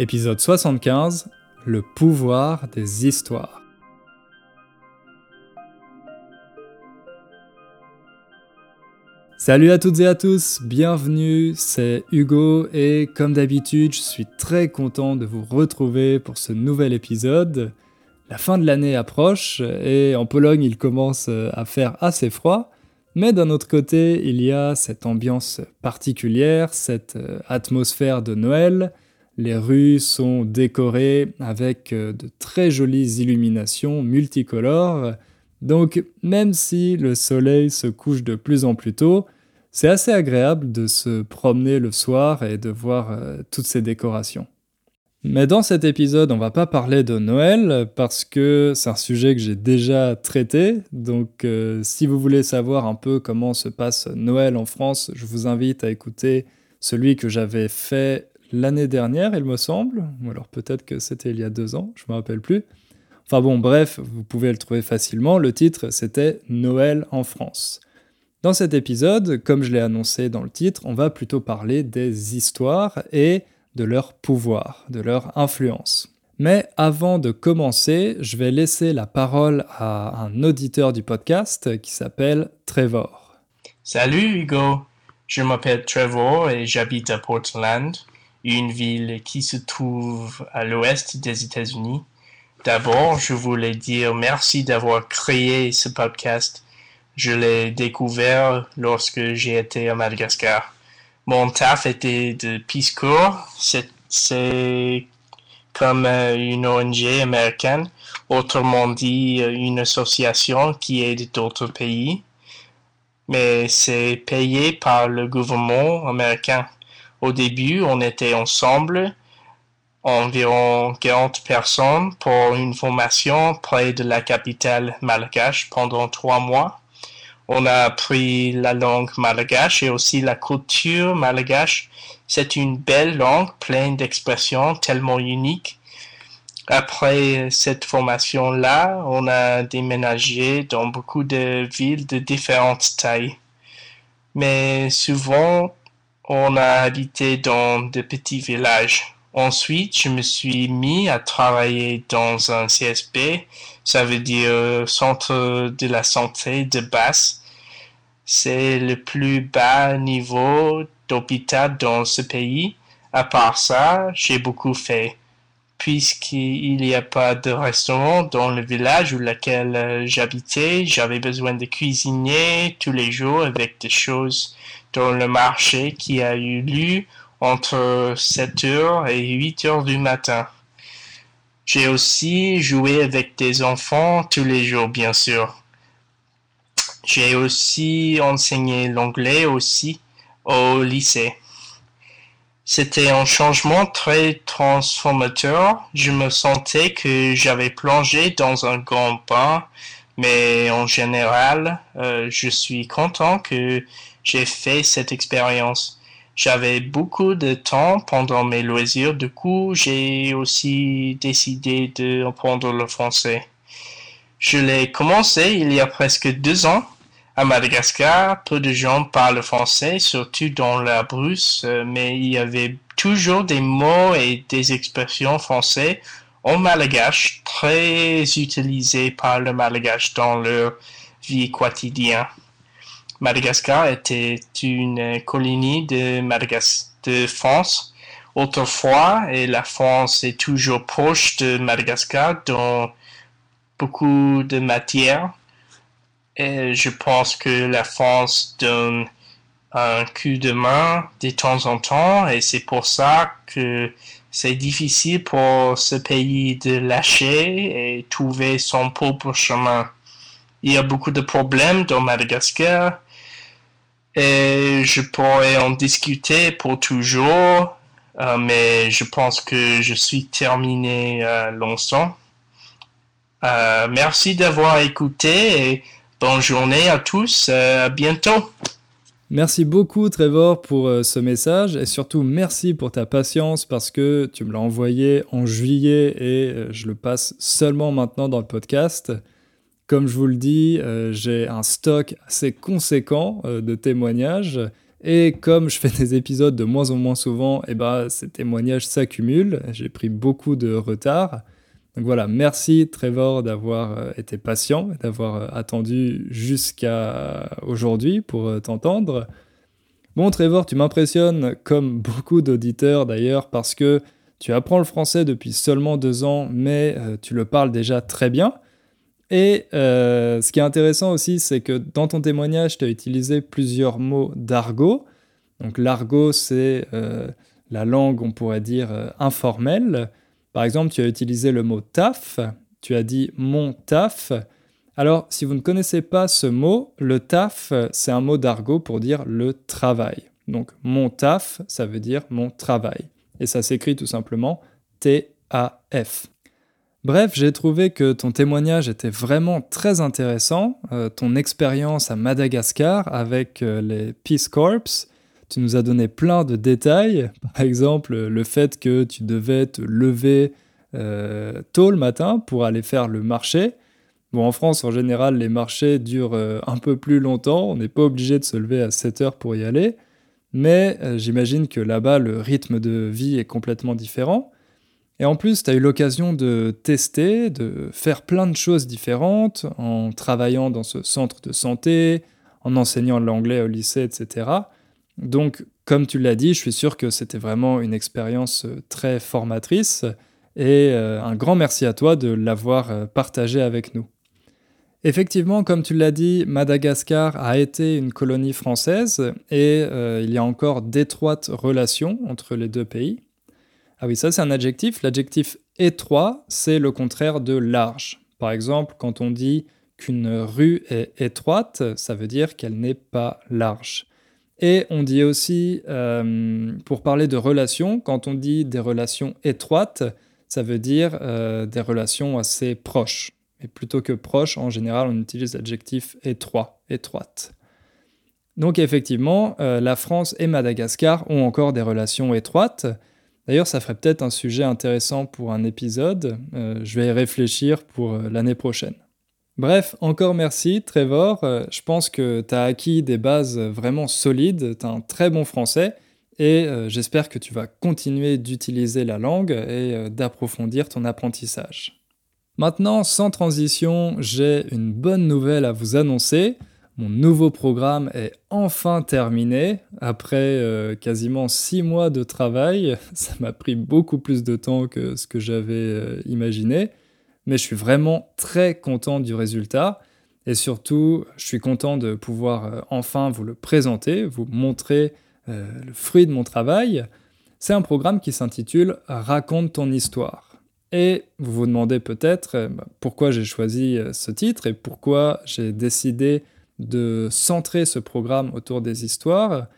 Épisode 75 Le pouvoir des histoires. Salut à toutes et à tous, bienvenue, c'est Hugo et comme d'habitude, je suis très content de vous retrouver pour ce nouvel épisode. La fin de l'année approche et en Pologne il commence à faire assez froid, mais d'un autre côté il y a cette ambiance particulière, cette euh, atmosphère de Noël, les rues sont décorées avec euh, de très jolies illuminations multicolores. Donc même si le soleil se couche de plus en plus tôt, c'est assez agréable de se promener le soir et de voir euh, toutes ces décorations. Mais dans cet épisode, on va pas parler de Noël parce que c'est un sujet que j'ai déjà traité. Donc euh, si vous voulez savoir un peu comment se passe Noël en France, je vous invite à écouter celui que j'avais fait l'année dernière, il me semble, ou alors peut-être que c'était il y a deux ans, je me rappelle plus. Enfin bon, bref, vous pouvez le trouver facilement. Le titre, c'était Noël en France. Dans cet épisode, comme je l'ai annoncé dans le titre, on va plutôt parler des histoires et de leur pouvoir, de leur influence. Mais avant de commencer, je vais laisser la parole à un auditeur du podcast qui s'appelle Trevor. Salut Hugo, je m'appelle Trevor et j'habite à Portland une ville qui se trouve à l'ouest des États-Unis. D'abord, je voulais dire merci d'avoir créé ce podcast. Je l'ai découvert lorsque j'ai été à Madagascar. Mon taf était de Peace Corps. C'est comme euh, une ONG américaine, autrement dit euh, une association qui aide d'autres pays, mais c'est payé par le gouvernement américain. Au début, on était ensemble, environ 40 personnes, pour une formation près de la capitale malgache pendant trois mois. On a appris la langue malgache et aussi la culture malgache. C'est une belle langue pleine d'expressions tellement uniques. Après cette formation-là, on a déménagé dans beaucoup de villes de différentes tailles. Mais souvent, on a habité dans de petits villages. Ensuite, je me suis mis à travailler dans un CSP, ça veut dire Centre de la santé de base. C'est le plus bas niveau d'hôpital dans ce pays. À part ça, j'ai beaucoup fait. Puisqu'il n'y a pas de restaurant dans le village où lequel j'habitais, j'avais besoin de cuisiner tous les jours avec des choses dans le marché qui a eu lieu entre 7h et 8h du matin. J'ai aussi joué avec des enfants tous les jours, bien sûr. J'ai aussi enseigné l'anglais aussi au lycée. C'était un changement très transformateur. Je me sentais que j'avais plongé dans un grand bain, mais en général, euh, je suis content que j'ai fait cette expérience. J'avais beaucoup de temps pendant mes loisirs, du coup j'ai aussi décidé de apprendre le français. Je l'ai commencé il y a presque deux ans. À Madagascar, peu de gens parlent français, surtout dans la brousse, mais il y avait toujours des mots et des expressions français en malgache très utilisés par le malgache dans leur vie quotidienne. Madagascar était une colonie de, de France autrefois et la France est toujours proche de Madagascar dans beaucoup de matières. Et je pense que la France donne un coup de main de temps en temps et c'est pour ça que c'est difficile pour ce pays de lâcher et trouver son propre chemin. Il y a beaucoup de problèmes dans Madagascar et je pourrais en discuter pour toujours, euh, mais je pense que je suis terminé euh, longtemps. Euh, merci d'avoir écouté et bonne journée à tous. à bientôt. Merci beaucoup Trevor pour ce message et surtout merci pour ta patience parce que tu me l'as envoyé en juillet et je le passe seulement maintenant dans le podcast. Comme je vous le dis, euh, j'ai un stock assez conséquent euh, de témoignages Et comme je fais des épisodes de moins en moins souvent, eh ben, ces témoignages s'accumulent. J'ai pris beaucoup de retard. Donc voilà, merci Trevor d'avoir euh, été patient, d'avoir attendu jusqu'à aujourd'hui pour t'entendre. Bon Trevor, tu m'impressionnes comme beaucoup d'auditeurs d'ailleurs parce que tu apprends le français depuis seulement deux ans, mais tu le parles déjà très bien. Et ce qui est intéressant aussi, c'est que dans ton témoignage, tu as utilisé plusieurs mots d'argot. Donc l'argot, c'est la langue, on pourrait dire, informelle. Par exemple, tu as utilisé le mot taf, tu as dit mon taf. Alors, si vous ne connaissez pas ce mot, le taf, c'est un mot d'argot pour dire le travail. Donc, mon taf, ça veut dire mon travail. Et ça s'écrit tout simplement T-A-F. Bref, j'ai trouvé que ton témoignage était vraiment très intéressant. Euh, ton expérience à Madagascar avec euh, les Peace Corps, tu nous as donné plein de détails. Par exemple, le fait que tu devais te lever euh, tôt le matin pour aller faire le marché. Bon, en France, en général, les marchés durent un peu plus longtemps. On n'est pas obligé de se lever à 7 heures pour y aller. Mais j'imagine que là-bas, le rythme de vie est complètement différent. Et en plus, tu as eu l'occasion de tester, de faire plein de choses différentes en travaillant dans ce centre de santé, en enseignant l'anglais au lycée, etc. Donc, comme tu l'as dit, je suis sûr que c'était vraiment une expérience euh, très formatrice et euh, un grand merci à toi de l'avoir euh, partagé avec nous. Effectivement, comme tu l'as dit, Madagascar a été une colonie française et il y a encore d'étroites relations entre les deux pays. Ah oui, ça c'est un adjectif. L'adjectif étroit, c'est le contraire de large. Par exemple, quand on dit qu'une rue est étroite, ça veut dire qu'elle n'est pas large. Et on dit aussi, euh, pour parler de relations, quand on dit des relations étroites, ça veut dire euh, des relations assez proches. Et plutôt que proches, en général, on utilise l'adjectif étroit, étroite. Donc effectivement, euh, la France et Madagascar ont encore des relations étroites. D'ailleurs, ça ferait peut-être un sujet intéressant pour un épisode. je vais y réfléchir pour l'année prochaine. Bref, encore merci Trevor. Euh, je pense que tu as acquis des bases vraiment solides, tu as un très bon français et euh, j'espère que tu vas continuer d'utiliser la langue et euh, d'approfondir ton apprentissage. Maintenant, sans transition, j'ai une bonne nouvelle à vous annoncer. Mon nouveau programme est enfin terminé. Après quasiment six mois de travail, ça m'a pris beaucoup plus de temps que ce que j'avais imaginé mais je suis vraiment très content du résultat. Et surtout, je suis content de pouvoir euh, enfin vous le présenter, vous montrer euh, le fruit de mon travail. C'est un programme qui s'intitule Raconte ton histoire. Et vous vous demandez peut-être euh, bah, pourquoi j'ai choisi ce titre et pourquoi j'ai décidé de centrer ce programme autour des histoires.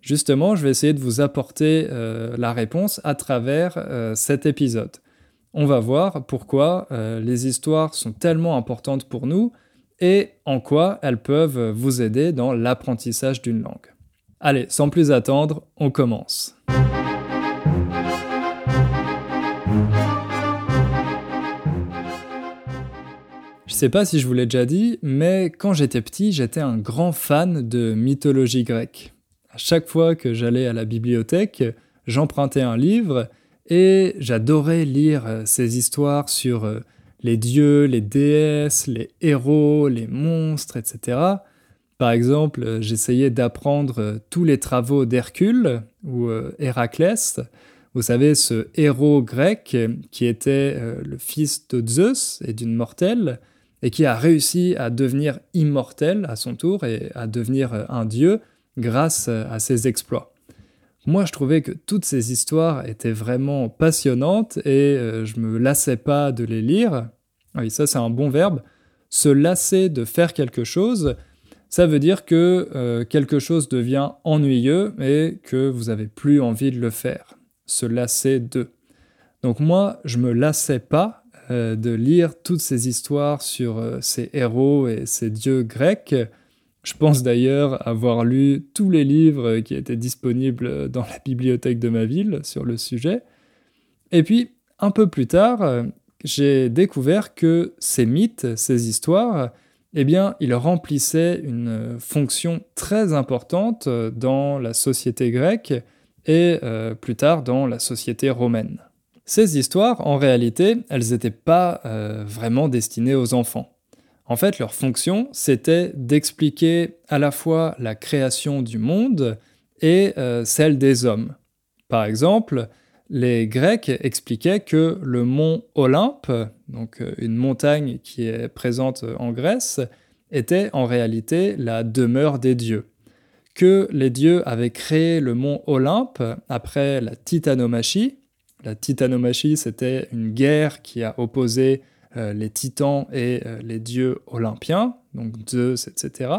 Justement, je vais essayer de vous apporter la réponse à travers cet épisode on va voir pourquoi euh, les histoires sont tellement importantes pour nous et en quoi elles peuvent vous aider dans l'apprentissage d'une langue. Allez, sans plus attendre, on commence. Sais pas si je vous l'ai déjà dit, mais quand j'étais petit, j'étais un grand fan de mythologie grecque. À chaque fois que j'allais à la bibliothèque, j'empruntais un livre et j'adorais lire euh, ces histoires sur euh, les dieux, les déesses, les héros, les monstres, etc. Par exemple, euh, j'essayais d'apprendre tous les travaux d'Hercule ou Héraclès. Vous savez, ce héros grec qui était le fils de Zeus et d'une mortelle, et qui a réussi à devenir immortel à son tour et à devenir un dieu grâce à ses exploits. Moi, je trouvais que toutes ces histoires étaient vraiment passionnantes et euh, je me lassais pas de les lire. Ah oui, ça c'est un bon verbe. Se lasser de faire quelque chose, ça veut dire que euh, quelque chose devient ennuyeux et que vous avez plus envie de le faire. Se lasser de. Donc moi, je me lassais pas euh, de lire toutes ces histoires sur ces héros et ces dieux grecs je pense d'ailleurs avoir lu tous les livres qui étaient disponibles dans la bibliothèque de ma ville sur le sujet. Et puis, un peu plus tard, j'ai découvert que ces mythes, ces histoires, eh bien, il remplissait une fonction très importante dans la société grecque et euh, plus tard dans la société romaine. Ces histoires, en réalité, elles n'étaient pas euh, vraiment destinées aux enfants. En fait, leur fonction, c'était d'expliquer à la fois la création du monde et euh, celle des hommes. Par exemple, les Grecs expliquaient que le mont Olympe, donc euh, une montagne qui est présente en Grèce, était en réalité la demeure des dieux. Que les dieux avaient créé le mont Olympe après la titanomachie. La titanomachie, c'était une guerre qui a opposé euh, les titans et euh, les dieux olympiens, donc Zeus, etc.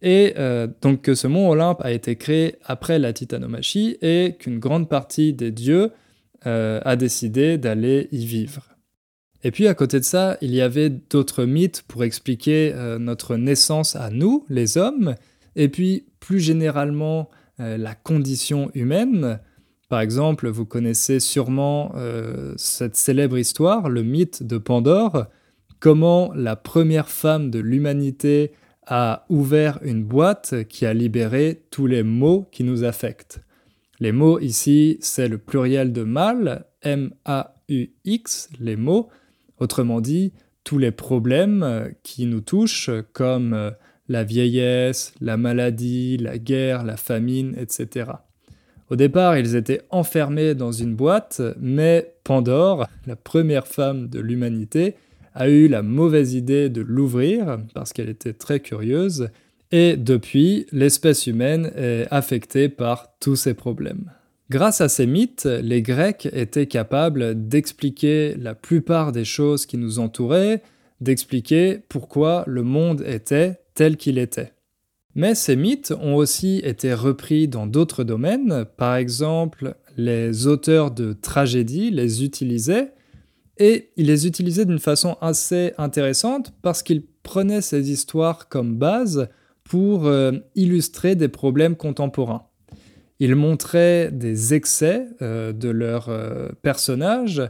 Et euh, donc que ce mont Olympe a été créé après la titanomachie et qu'une grande partie des dieux a décidé d'aller y vivre. Et puis à côté de ça, il y avait d'autres mythes pour expliquer notre naissance à nous, les hommes, et puis plus généralement la condition humaine. Par exemple, vous connaissez sûrement cette célèbre histoire, le mythe de Pandore, comment la première femme de l'humanité a ouvert une boîte qui a libéré tous les mots qui nous affectent. Les mots ici, c'est le pluriel de mal, M-A-U-X, les mots, autrement dit, tous les problèmes qui nous touchent, comme la vieillesse, la maladie, la guerre, la famine, etc. Au départ, ils étaient enfermés dans une boîte, mais Pandore, la première femme de l'humanité, a eu la mauvaise idée de l'ouvrir parce qu'elle était très curieuse, et depuis, l'espèce humaine est affectée par tous ces problèmes. Grâce à ces mythes, les Grecs étaient capables d'expliquer la plupart des choses qui nous entouraient, d'expliquer pourquoi le monde était tel qu'il était. Mais ces mythes ont aussi été repris dans d'autres domaines, par exemple, les auteurs de tragédies les utilisaient et il les utilisait d'une façon assez intéressante parce qu'il prenait ces histoires comme base pour euh, illustrer des problèmes contemporains. Il montrait des excès euh, de leurs euh, personnages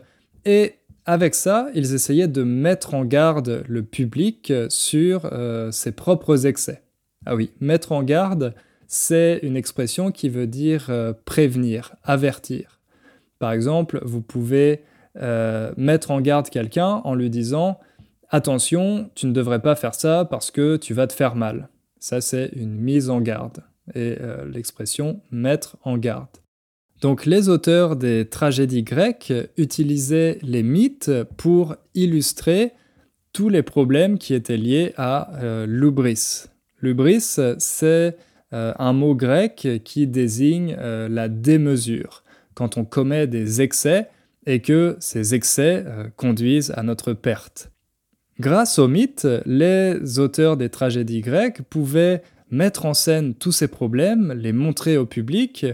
et avec ça, ils essayaient de mettre en garde le public sur ses propres excès. Ah oui, mettre en garde, c'est une expression qui veut dire prévenir, avertir. Par exemple, vous pouvez euh, mettre en garde quelqu'un en lui disant attention, tu ne devrais pas faire ça parce que tu vas te faire mal. Ça, c'est une mise en garde. Et euh, l'expression mettre en garde. Donc les auteurs des tragédies grecques utilisaient les mythes pour illustrer tous les problèmes qui étaient liés à euh, l'ubris. L'ubris, c'est un mot grec qui désigne la démesure. Quand on commet des excès, et que ces excès euh, conduisent à notre perte. Grâce au mythe, les auteurs des tragédies grecques pouvaient mettre en scène tous ces problèmes, les montrer au public,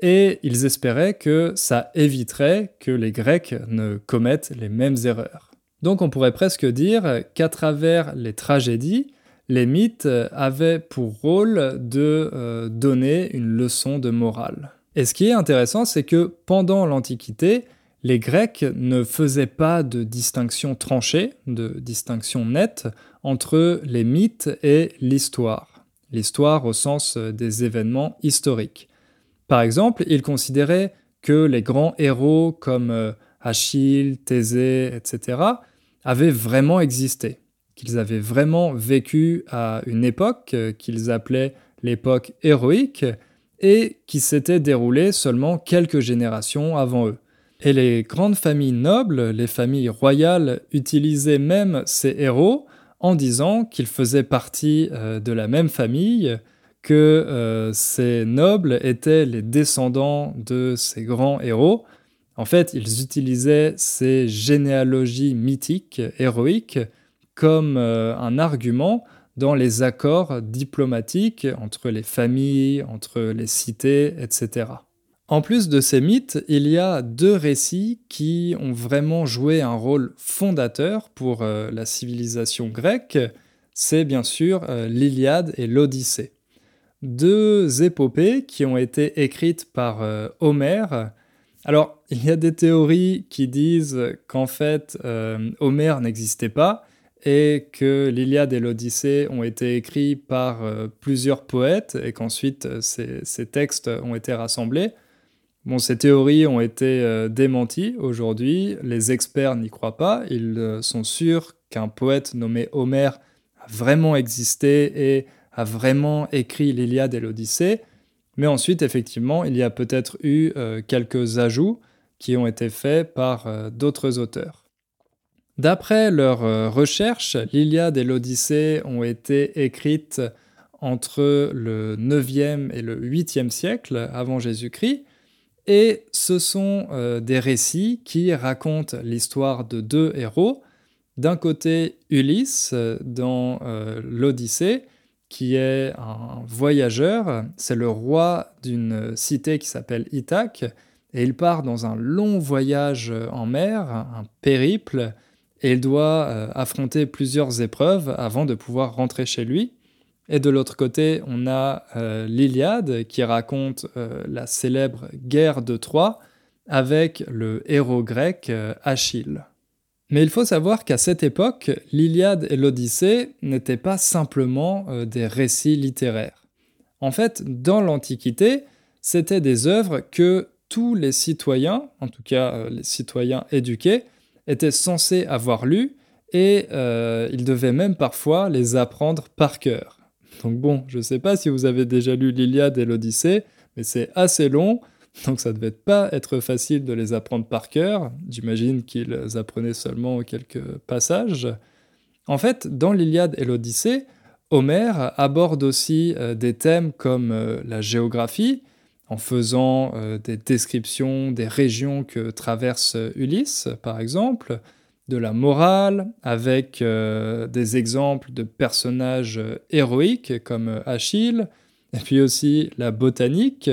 et ils espéraient que ça éviterait que les Grecs ne commettent les mêmes erreurs. Donc on pourrait presque dire qu'à travers les tragédies, les mythes avaient pour rôle de euh, donner une leçon de morale. Et ce qui est intéressant, c'est que pendant l'Antiquité, les Grecs ne faisaient pas de distinction tranchée, de distinction nette entre les mythes et l'histoire. L'histoire au sens des événements historiques. Par exemple, ils considéraient que les grands héros comme euh, Achille, Thésée, etc., avaient vraiment existé, qu'ils avaient vraiment vécu à une époque euh, qu'ils appelaient l'époque héroïque et qui s'était déroulée seulement quelques générations avant eux. Et les grandes familles nobles, les familles royales, utilisaient même ces héros en disant qu'ils faisaient partie euh, de la même famille, que euh, ces nobles étaient les descendants de ces grands héros. En fait, ils utilisaient ces généalogies mythiques, héroïques, comme euh, un argument dans les accords diplomatiques entre les familles, entre les cités, etc. En plus de ces mythes, il y a deux récits qui ont vraiment joué un rôle fondateur pour euh, la civilisation grecque. C'est bien sûr euh, l'Iliade et l'Odyssée. Deux épopées qui ont été écrites par Homère. Alors, il y a des théories qui disent qu'en fait, Homère n'existait pas et que l'Iliade et l'Odyssée ont été écrits par plusieurs poètes et qu'ensuite ces, textes ont été rassemblés. Bon, ces théories ont été démenties aujourd'hui, les experts n'y croient pas, ils sont sûrs qu'un poète nommé Homère a vraiment existé et a vraiment écrit l'Iliade et l'Odyssée, mais ensuite, effectivement, il y a peut-être eu euh, quelques ajouts qui ont été faits par euh, d'autres auteurs. D'après leurs euh, recherches, l'Iliade et l'Odyssée ont été écrites entre le 9e et le 8e siècle avant Jésus-Christ, et ce sont des récits qui racontent l'histoire de deux héros. D'un côté, Ulysse dans l'Odyssée, qui est un voyageur. C'est le roi d'une cité qui s'appelle Ithaque. Et il part dans un long voyage en mer, un périple, et il doit euh, affronter plusieurs épreuves avant de pouvoir rentrer chez lui. Et de l'autre côté, on a euh, l'Iliade qui raconte euh, la célèbre guerre de Troie avec le héros grec Achille. Mais il faut savoir qu'à cette époque, l'Iliade et l'Odyssée n'étaient pas simplement des récits littéraires. En fait, dans l'Antiquité, c'étaient des œuvres que tous les citoyens, en tout cas les citoyens éduqués, étaient censés avoir lues et euh, ils devaient même parfois les apprendre par cœur. Donc bon, je ne sais pas si vous avez déjà lu l'Iliade et l'Odyssée, mais c'est assez long, donc ça devait pas être facile de les apprendre par cœur. J'imagine qu'ils apprenaient seulement quelques passages. En fait, dans l'Iliade et l'Odyssée, Homère aborde aussi euh, des thèmes comme euh, la géographie, en faisant euh, des descriptions des régions que traverse Ulysse, par exemple, de la morale, avec des exemples de personnages héroïques comme Achille, et puis aussi la botanique,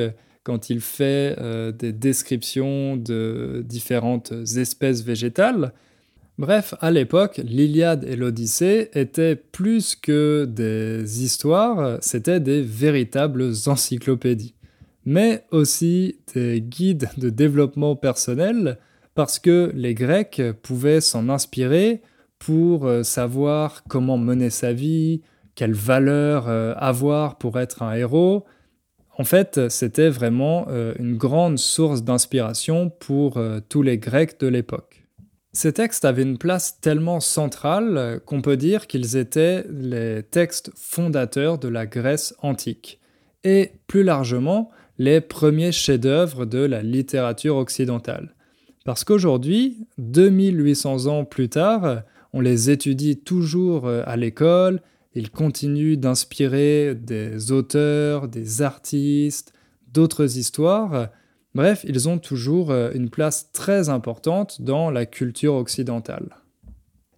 quand il fait euh, des descriptions de différentes espèces végétales. Bref, à l'époque, l'Iliade et l'Odyssée étaient plus que des histoires, c'était des véritables encyclopédies, mais aussi des guides de développement personnel, parce que les Grecs pouvaient s'en inspirer pour euh, savoir comment mener sa vie, quelles valeurs euh, avoir pour être un héros, en fait, c'était vraiment euh, une grande source d'inspiration pour tous les Grecs de l'époque. Ces textes avaient une place tellement centrale qu'on peut dire qu'ils étaient les textes fondateurs de la Grèce antique, et plus largement les premiers chefs-d'œuvre de la littérature occidentale. Parce qu'aujourd'hui, 2800 ans plus tard, on les étudie toujours à l'école il continue d'inspirer des auteurs, des artistes, d'autres histoires. Bref, ils ont toujours euh, une place très importante dans la culture occidentale.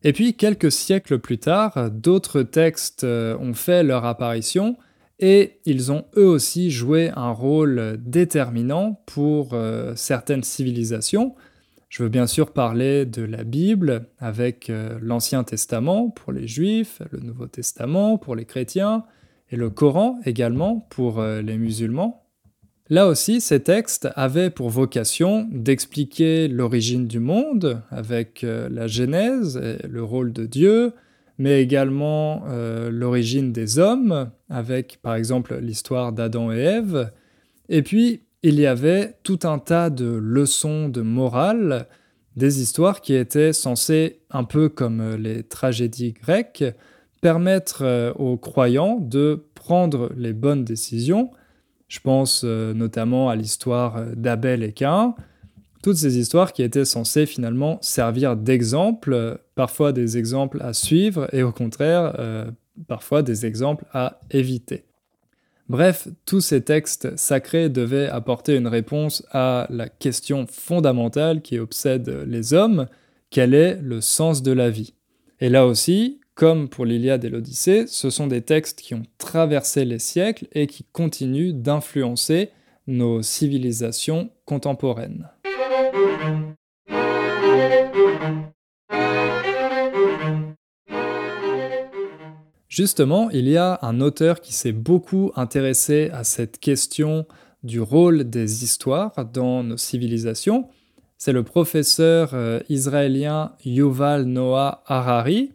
Et puis, quelques siècles plus tard, d'autres textes euh, ont fait leur apparition et ils ont eux aussi joué un rôle déterminant pour euh, certaines civilisations, je veux bien sûr parler de la Bible avec euh, l'Ancien Testament pour les Juifs, le Nouveau Testament pour les chrétiens, et le Coran également pour euh, les musulmans. Là aussi, ces textes avaient pour vocation d'expliquer l'origine du monde avec la Genèse et le rôle de Dieu, mais également l'origine des hommes avec par exemple l'histoire d'Adam et Ève, et puis il y avait tout un tas de leçons de morale, des histoires qui étaient censées, un peu comme les tragédies grecques, permettre euh, aux croyants de prendre les bonnes décisions. Je pense euh, notamment à l'histoire d'Abel et Cain, toutes ces histoires qui étaient censées finalement servir d'exemple, parfois des exemples à suivre et au contraire, euh, parfois des exemples à éviter. Bref, tous ces textes sacrés devaient apporter une réponse à la question fondamentale qui obsède les hommes, quel est le sens de la vie? Et là aussi, comme pour l'Iliade et l'Odyssée, ce sont des textes qui ont traversé les siècles et qui continuent d'influencer nos civilisations contemporaines. Justement, il y a un auteur qui s'est beaucoup intéressé à cette question du rôle des histoires dans nos civilisations. C'est le professeur euh, israélien Yuval Noah Harari.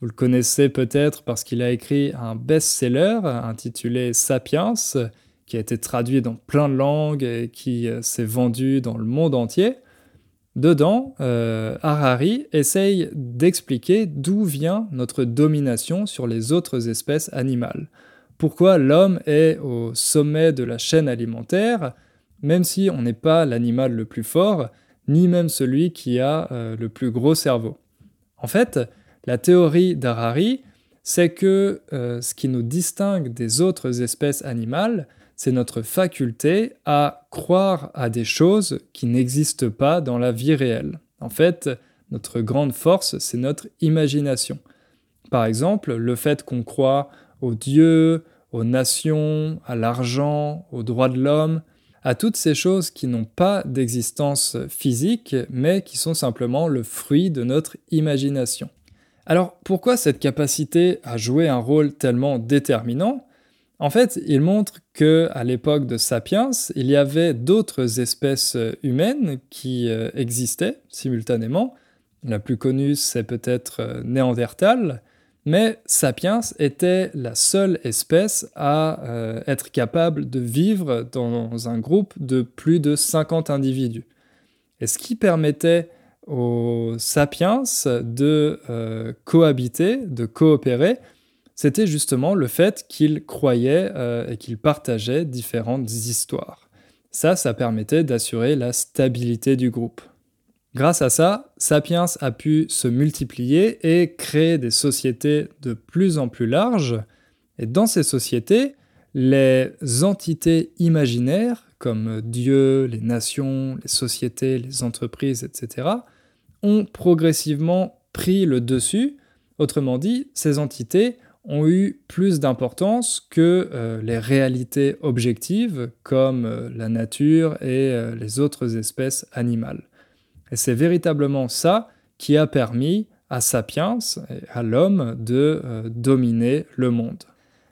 Vous le connaissez peut-être parce qu'il a écrit un best-seller intitulé Sapiens, qui a été traduit dans plein de langues et qui euh, s'est vendu dans le monde entier. Dedans, euh, Harari essaye d'expliquer d'où vient notre domination sur les autres espèces animales. Pourquoi l'homme est au sommet de la chaîne alimentaire, même si on n'est pas l'animal le plus fort, ni même celui qui a euh, le plus gros cerveau. En fait, la théorie d'Harari, c'est que euh, ce qui nous distingue des autres espèces animales, c'est notre faculté à croire à des choses qui n'existent pas dans la vie réelle. En fait, notre grande force, c'est notre imagination. Par exemple, le fait qu'on croit aux dieux, aux nations, à l'argent, aux droits de l'homme, à toutes ces choses qui n'ont pas d'existence physique, mais qui sont simplement le fruit de notre imagination. Alors pourquoi cette capacité à jouer un rôle tellement déterminant? En fait, il montre que à l'époque de Sapiens, il y avait d'autres espèces humaines qui euh, existaient simultanément. La plus connue, c'est peut-être euh, Néandertal, mais Sapiens était la seule espèce à euh, être capable de vivre dans un groupe de plus de 50 individus. Et ce qui permettait aux sapiens de cohabiter, de coopérer, c'était justement le fait qu'ils croyaient euh, et qu'ils partageaient différentes histoires. Ça, ça permettait d'assurer la stabilité du groupe. Grâce à ça, Sapiens a pu se multiplier et créer des sociétés de plus en plus larges. Et dans ces sociétés, les entités imaginaires, comme Dieu, les nations, les sociétés, les entreprises, etc., ont progressivement pris le dessus. Autrement dit, ces entités ont eu plus d'importance que euh, les réalités objectives comme euh, la nature et euh, les autres espèces animales. Et c'est véritablement ça qui a permis à Sapiens, à l'homme, de dominer le monde.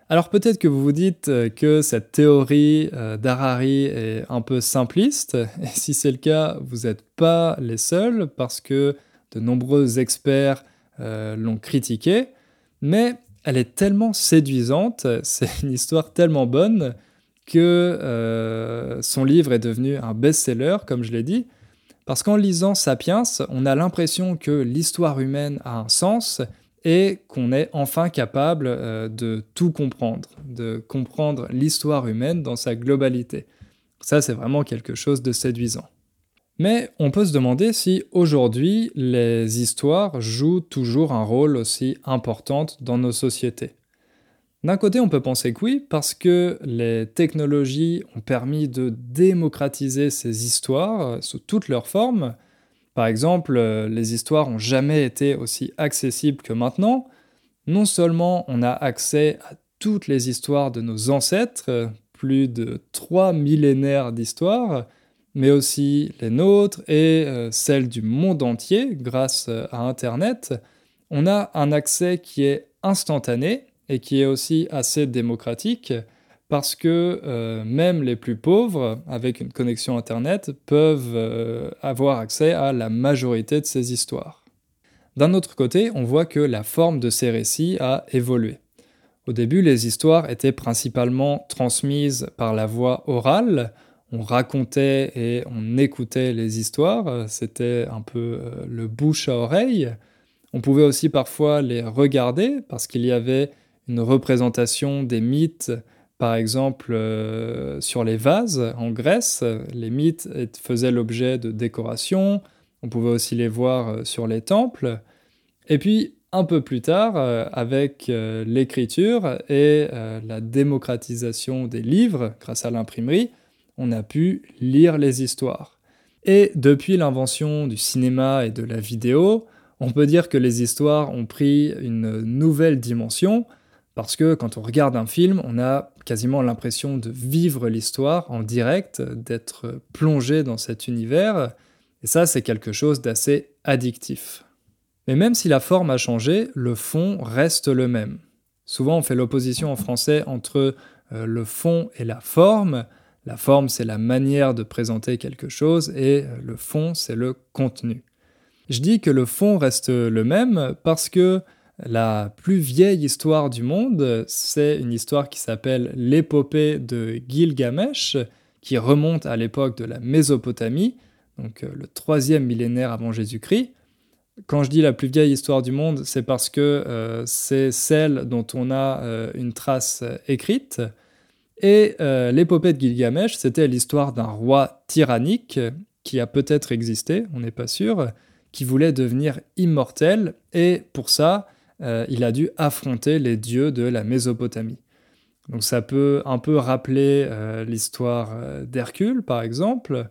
Alors peut-être que vous vous dites que cette théorie d'Harari est un peu simpliste, et si c'est le cas, vous n'êtes pas les seuls, parce que de nombreux experts l'ont critiqué, mais elle est tellement séduisante, c'est une histoire tellement bonne que euh, son livre est devenu un best-seller, comme je l'ai dit, parce qu'en lisant Sapiens, on a l'impression que l'histoire humaine a un sens et qu'on est enfin capable euh, de tout comprendre, de comprendre l'histoire humaine dans sa globalité. Ça, c'est vraiment quelque chose de séduisant. Mais on peut se demander si aujourd'hui les histoires jouent toujours un rôle aussi important dans nos sociétés. D'un côté, on peut penser que oui, parce que les technologies ont permis de démocratiser ces histoires sous toutes leurs formes. Par exemple, les histoires n'ont jamais été aussi accessibles que maintenant. Non seulement on a accès à toutes les histoires de nos ancêtres, plus de trois millénaires d'histoires, mais aussi les nôtres et euh, celles du monde entier grâce euh, à Internet, on a un accès qui est instantané et qui est aussi assez démocratique parce que euh, même les plus pauvres, avec une connexion Internet, peuvent avoir accès à la majorité de ces histoires. D'un autre côté, on voit que la forme de ces récits a évolué. Au début, les histoires étaient principalement transmises par la voie orale, on racontait et on écoutait les histoires, c'était un peu euh, le bouche à oreille. On pouvait aussi parfois les regarder parce qu'il y avait une représentation des mythes, par exemple euh, sur les vases en Grèce. Les mythes faisaient l'objet de décorations, on pouvait aussi les voir euh, sur les temples. Et puis un peu plus tard, avec l'écriture et la démocratisation des livres grâce à l'imprimerie, on a pu lire les histoires. Et depuis l'invention du cinéma et de la vidéo, on peut dire que les histoires ont pris une nouvelle dimension, parce que quand on regarde un film, on a quasiment l'impression de vivre l'histoire en direct, d'être plongé dans cet univers, et ça c'est quelque chose d'assez addictif. Mais même si la forme a changé, le fond reste le même. Souvent on fait l'opposition en français entre euh, le fond et la forme, la forme, c'est la manière de présenter quelque chose et euh, le fond, c'est le contenu. Je dis que le fond reste le même parce que la plus vieille histoire du monde, c'est une histoire qui s'appelle l'épopée de Gilgamesh, qui remonte à l'époque de la Mésopotamie, donc euh, le troisième millénaire avant Jésus-Christ. Quand je dis la plus vieille histoire du monde, c'est parce que euh, c'est celle dont on a une trace écrite. Et l'épopée de Gilgamesh, c'était l'histoire d'un roi tyrannique qui a peut-être existé, on n'est pas sûr, qui voulait devenir immortel, et pour ça, euh, il a dû affronter les dieux de la Mésopotamie. Donc ça peut un peu rappeler euh, l'histoire euh, d'Hercule, par exemple.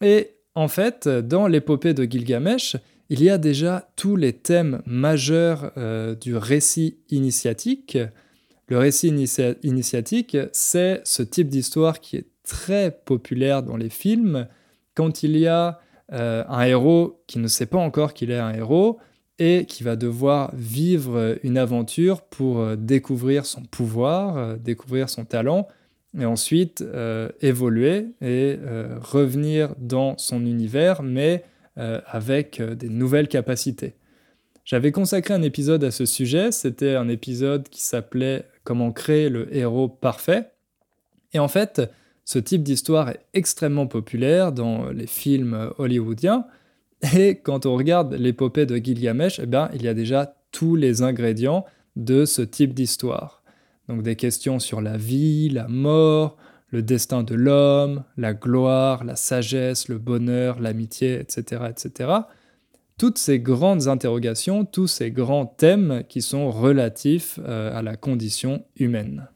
Et en fait, dans l'épopée de Gilgamesh, il y a déjà tous les thèmes majeurs du récit initiatique. Le récit initiatique, c'est ce type d'histoire qui est très populaire dans les films, quand il y a un héros qui ne sait pas encore qu'il est un héros, et qui va devoir vivre une aventure pour euh, découvrir son pouvoir, euh, découvrir son talent, et ensuite euh, évoluer et revenir dans son univers, mais avec des nouvelles capacités. J'avais consacré un épisode à ce sujet, c'était un épisode qui s'appelait Comment créer le héros parfait. Et en fait, ce type d'histoire est extrêmement populaire dans les films hollywoodiens, et quand on regarde l'épopée de Gilgamesh, eh bien, il y a déjà tous les ingrédients de ce type d'histoire. Donc des questions sur la vie, la mort, le destin de l'homme, la gloire, la sagesse, le bonheur, l'amitié, etc., etc. Toutes ces grandes interrogations, tous ces grands thèmes qui sont relatifs euh, à la condition humaine.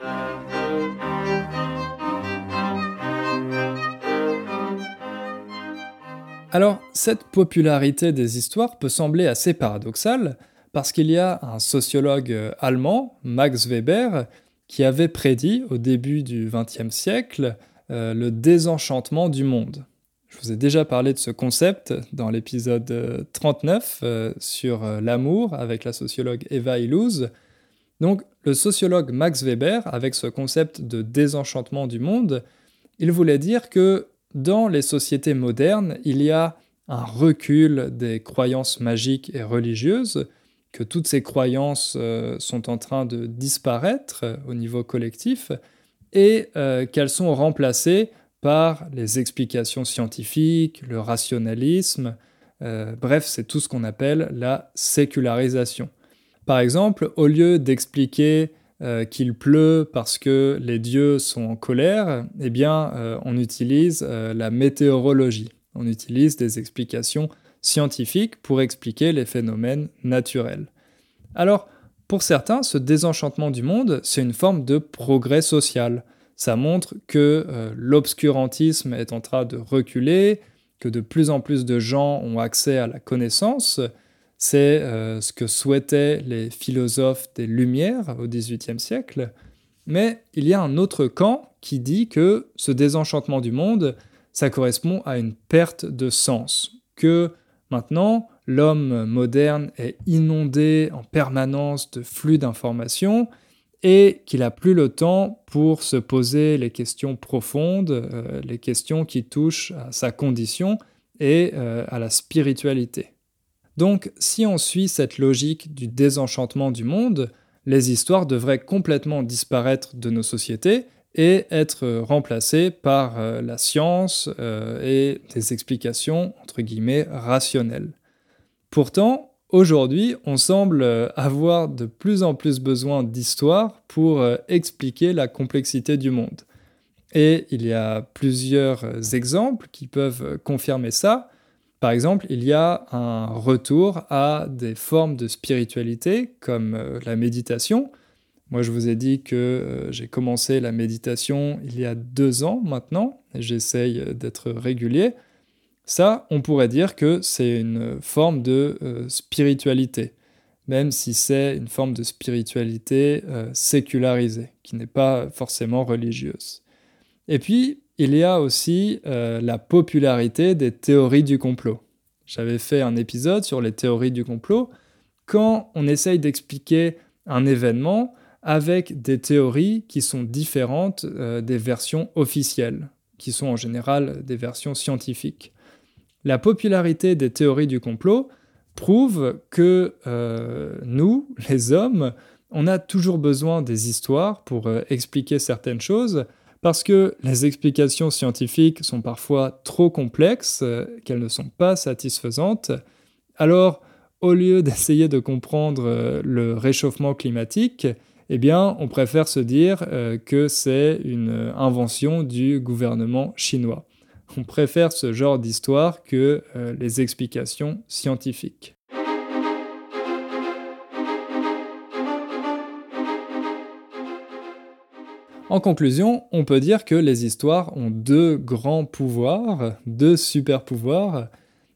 Alors, cette popularité des histoires peut sembler assez paradoxale, parce qu'il y a un sociologue euh, allemand, Max Weber, qui avait prédit au début du XXe siècle euh, le désenchantement du monde. Je vous ai déjà parlé de ce concept dans l'épisode 39 euh, sur l'amour avec la sociologue Eva Illouz. Donc le sociologue Max Weber, avec ce concept de désenchantement du monde, il voulait dire que dans les sociétés modernes, il y a un recul des croyances magiques et religieuses, que toutes ces croyances euh, sont en train de disparaître euh, au niveau collectif, et euh, qu'elles sont remplacées par les explications scientifiques, le rationalisme, bref, c'est tout ce qu'on appelle la sécularisation. Par exemple, au lieu d'expliquer euh, qu'il pleut parce que les dieux sont en colère, eh euh, on utilise euh, la météorologie. On utilise des explications scientifiques pour expliquer les phénomènes naturels. Alors, pour certains, ce désenchantement du monde, c'est une forme de progrès social. Ça montre que l'obscurantisme est en train de reculer, que de plus en plus de gens ont accès à la connaissance, c'est euh, ce que souhaitaient les philosophes des Lumières au XVIIIe siècle. Mais il y a un autre camp qui dit que ce désenchantement du monde, ça correspond à une perte de sens, que maintenant l'homme moderne est inondé en permanence de flux d'informations et qu'il n'a plus le temps pour se poser les questions profondes, euh, les questions qui touchent à sa condition et euh, à la spiritualité. Donc si on suit cette logique du désenchantement du monde, les histoires devraient complètement disparaître de nos sociétés et être remplacées par euh, la science euh, et des explications entre guillemets rationnelles. Pourtant, aujourd'hui, on semble avoir de plus en plus besoin d'histoires pour euh, expliquer la complexité du monde. Et il y a plusieurs exemples qui peuvent confirmer ça. Par exemple, il y a un retour à des formes de spiritualité comme euh, la méditation. Moi, je vous ai dit que euh, j'ai commencé la méditation il y a deux ans maintenant, j'essaye d'être régulier. Ça, on pourrait dire que c'est une forme de euh, spiritualité, même si c'est une forme de spiritualité sécularisée, qui n'est pas forcément religieuse. Et puis, il y a aussi euh, la popularité des théories du complot. J'avais fait un épisode sur les théories du complot. Quand on essaye d'expliquer un événement avec des théories qui sont différentes euh, des versions officielles, qui sont en général des versions scientifiques. La popularité des théories du complot, prouve que euh, nous, les hommes, on a toujours besoin des histoires pour euh, expliquer certaines choses, parce que les explications scientifiques sont parfois trop complexes, euh, qu'elles ne sont pas satisfaisantes. Alors, au lieu d'essayer de comprendre le réchauffement climatique, eh bien, on préfère se dire que c'est une invention du gouvernement chinois. On préfère ce genre d'histoire que euh, les explications scientifiques. En conclusion, on peut dire que les histoires ont deux grands pouvoirs, deux super pouvoirs.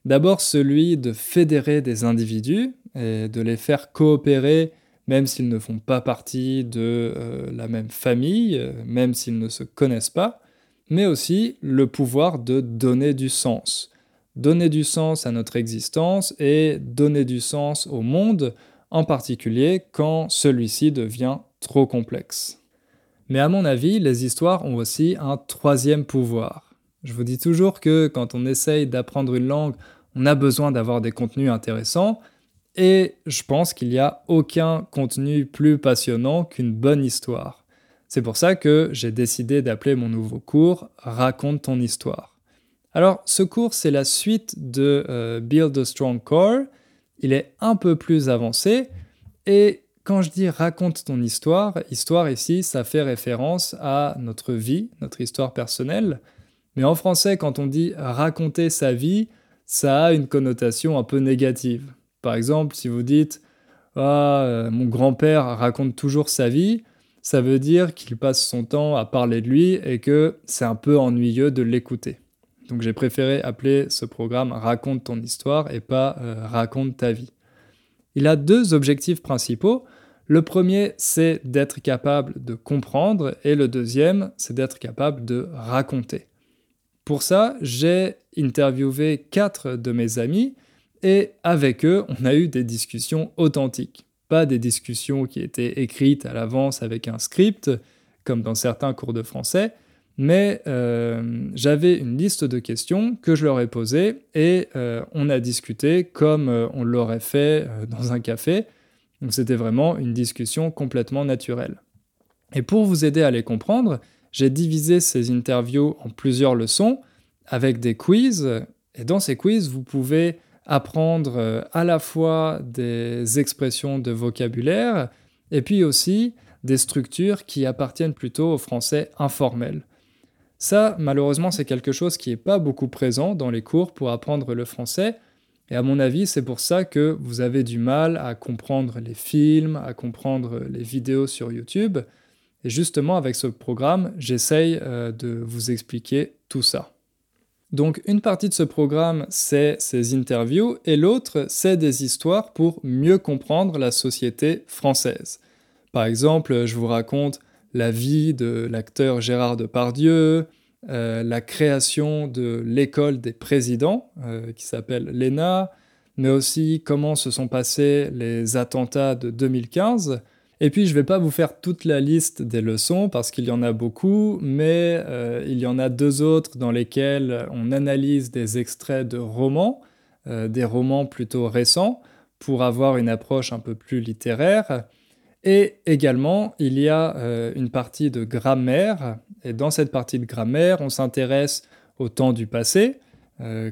D'abord celui de fédérer des individus et de les faire coopérer même s'ils ne font pas partie de euh, la même famille, même s'ils ne se connaissent pas mais aussi le pouvoir de donner du sens. Donner du sens à notre existence et donner du sens au monde, en particulier quand celui-ci devient trop complexe. Mais à mon avis, les histoires ont aussi un troisième pouvoir. Je vous dis toujours que quand on essaye d'apprendre une langue, on a besoin d'avoir des contenus intéressants, et je pense qu'il n'y a aucun contenu plus passionnant qu'une bonne histoire. C'est pour ça que j'ai décidé d'appeler mon nouveau cours Raconte ton histoire. Alors, ce cours, c'est la suite de euh, Build a Strong Core. Il est un peu plus avancé. Et quand je dis raconte ton histoire, histoire ici, ça fait référence à notre vie, notre histoire personnelle. Mais en français, quand on dit raconter sa vie, ça a une connotation un peu négative. Par exemple, si vous dites ah, euh, mon grand-père raconte toujours sa vie, ça veut dire qu'il passe son temps à parler de lui et que c'est un peu ennuyeux de l'écouter. Donc j'ai préféré appeler ce programme Raconte ton histoire et pas euh, Raconte ta vie. Il a deux objectifs principaux. Le premier, c'est d'être capable de comprendre et le deuxième, c'est d'être capable de raconter. Pour ça, j'ai interviewé quatre de mes amis et avec eux, on a eu des discussions authentiques pas des discussions qui étaient écrites à l'avance avec un script, comme dans certains cours de français, mais euh, j'avais une liste de questions que je leur ai posées et euh, on a discuté comme euh, on l'aurait fait dans un café. Donc c'était vraiment une discussion complètement naturelle. Et pour vous aider à les comprendre, j'ai divisé ces interviews en plusieurs leçons avec des quiz. Et dans ces quiz, vous pouvez apprendre euh, à la fois des expressions de vocabulaire et puis aussi des structures qui appartiennent plutôt au français informel. Ça, malheureusement, c'est quelque chose qui n'est pas beaucoup présent dans les cours pour apprendre le français. Et à mon avis, c'est pour ça que vous avez du mal à comprendre les films, à comprendre les vidéos sur YouTube. Et justement, avec ce programme, j'essaye euh, de vous expliquer tout ça. Donc une partie de ce programme, c'est ces interviews, et l'autre, c'est des histoires pour mieux comprendre la société française. Par exemple, je vous raconte la vie de l'acteur Gérard Depardieu, euh, la création de l'école des présidents, euh, qui s'appelle l'ENA, mais aussi comment se sont passés les attentats de 2015, et puis, je ne vais pas vous faire toute la liste des leçons parce qu'il y en a beaucoup, mais euh, il y en a deux autres dans lesquelles on analyse des extraits de romans, euh, des romans plutôt récents, pour avoir une approche un peu plus littéraire. Et également, il y a euh, une partie de grammaire, et dans cette partie de grammaire, on s'intéresse au temps du passé,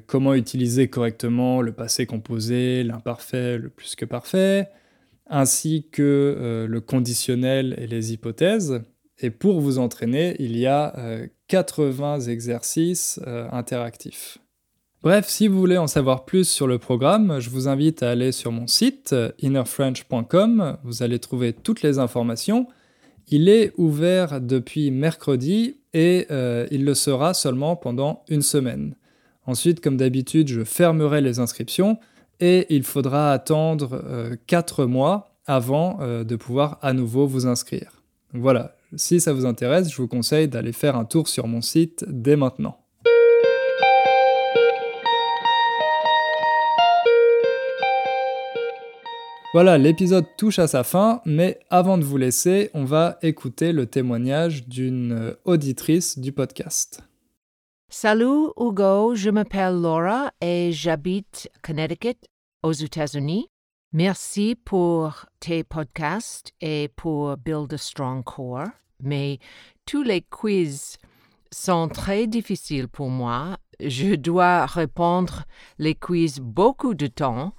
comment utiliser correctement le passé composé, l'imparfait, le plus que parfait, ainsi que euh, le conditionnel et les hypothèses. Et pour vous entraîner, il y a 80 euh, exercices euh, interactifs. Bref, si vous voulez en savoir plus sur le programme, je vous invite à aller sur mon site innerfrench.com. Vous allez trouver toutes les informations. Il est ouvert depuis mercredi et il le sera seulement pendant une semaine. Ensuite, comme d'habitude, je fermerai les inscriptions et il faudra attendre 4 euh, mois avant euh, de pouvoir à nouveau vous inscrire. voilà, si ça vous intéresse, je vous conseille d'aller faire un tour sur mon site dès maintenant. Voilà, l'épisode touche à sa fin, mais avant de vous laisser, on va écouter le témoignage d'une euh, auditrice du podcast. Salut Hugo, je m'appelle Laura et j'habite Connecticut aux États-Unis. Merci pour tes podcasts et pour Build a Strong Core, mais tous les quiz sont très difficiles pour moi. Je dois répondre les quiz beaucoup de temps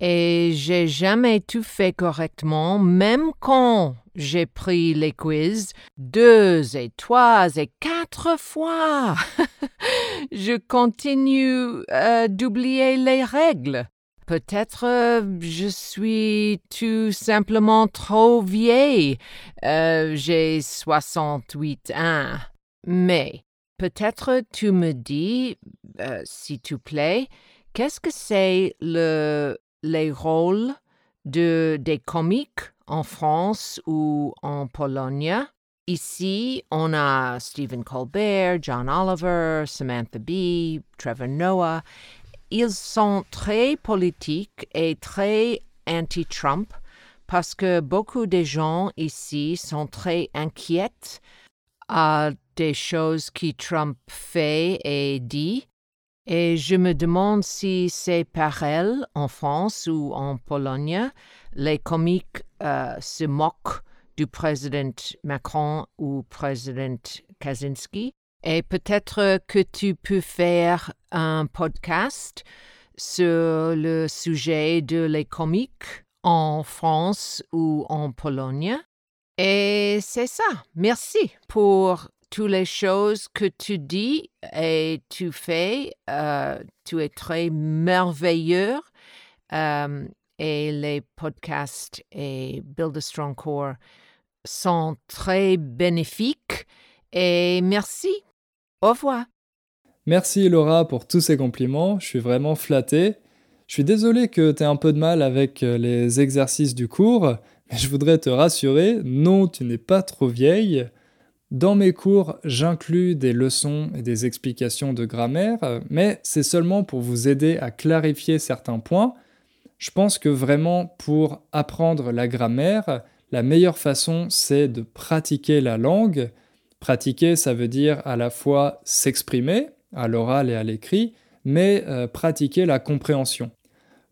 et j'ai jamais tout fait correctement, même quand j'ai pris les quiz deux et trois et quatre fois. je continue euh, d'oublier les règles. Peut-être euh, je suis tout simplement trop vieille. Euh, j'ai 68 ans. Mais peut-être tu me dis, euh, s'il te plaît, qu'est-ce que c'est le, les rôles de, des comiques en France ou en Pologne? Ici, on a Stephen Colbert, John Oliver, Samantha Bee, Trevor Noah, ils sont très politiques et très anti-Trump parce que beaucoup de gens ici sont très inquiets à des choses que Trump fait et dit. Et je me demande si c'est pareil en France ou en Pologne. Les comiques euh, se moquent du président Macron ou président Kaczynski. Et peut-être que tu peux faire un podcast sur le sujet de les comiques en France ou en Pologne. Et c'est ça. Merci pour toutes les choses que tu dis et tu fais. Euh, tu es très merveilleux. Euh, et les podcasts et Build a Strong Core sont très bénéfiques. Et merci au revoir. Merci Laura pour tous ces compliments, je suis vraiment flatté. Je suis désolé que tu aies un peu de mal avec euh, les exercices du cours, mais je voudrais te rassurer, non, tu n'es pas trop vieille. Dans mes cours, j'inclus des leçons et des explications de grammaire, mais c'est seulement pour vous aider à clarifier certains points. Je pense que vraiment pour apprendre la grammaire, la meilleure façon c'est de pratiquer la langue, Pratiquer, ça veut dire à la fois s'exprimer, à l'oral et à l'écrit, mais euh, pratiquer la compréhension.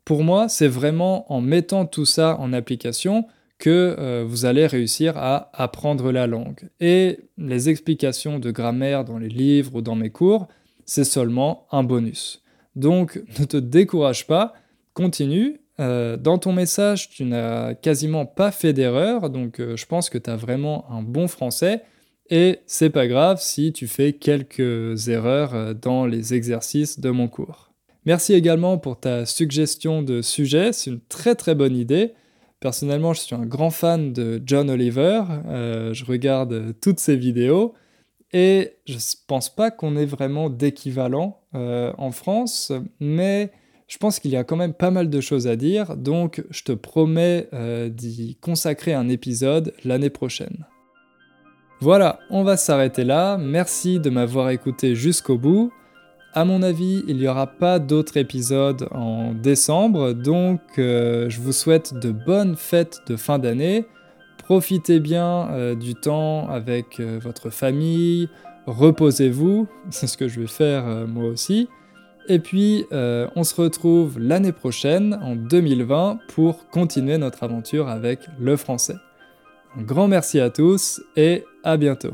Pour moi, c'est vraiment en mettant tout ça en application que euh, vous allez réussir à apprendre la langue. Et les explications de grammaire dans les livres ou dans mes cours, c'est seulement un bonus. Donc ne te décourage pas, continue. Euh, dans ton message, tu n'as quasiment pas fait d'erreur, donc je pense que tu as vraiment un bon français. Et c'est pas grave si tu fais quelques erreurs euh, dans les exercices de mon cours. Merci également pour ta suggestion de sujet, c'est une très très bonne idée. Personnellement, je suis un grand fan de John Oliver, euh, je regarde toutes ses vidéos et je pense pas qu'on ait vraiment d'équivalent euh, en France, mais je pense qu'il y a quand même pas mal de choses à dire, donc je te promets d'y consacrer un épisode l'année prochaine. Voilà, on va s'arrêter là. Merci de m'avoir écouté jusqu'au bout. À mon avis, il n'y aura pas d'autres épisodes en décembre, donc euh, je vous souhaite de bonnes fêtes de fin d'année. Profitez bien euh, du temps avec euh, votre famille, reposez-vous, c'est ce que je vais faire moi aussi. Et puis, on se retrouve l'année prochaine, en 2020, pour continuer notre aventure avec le français. Un grand merci à tous et à bientôt.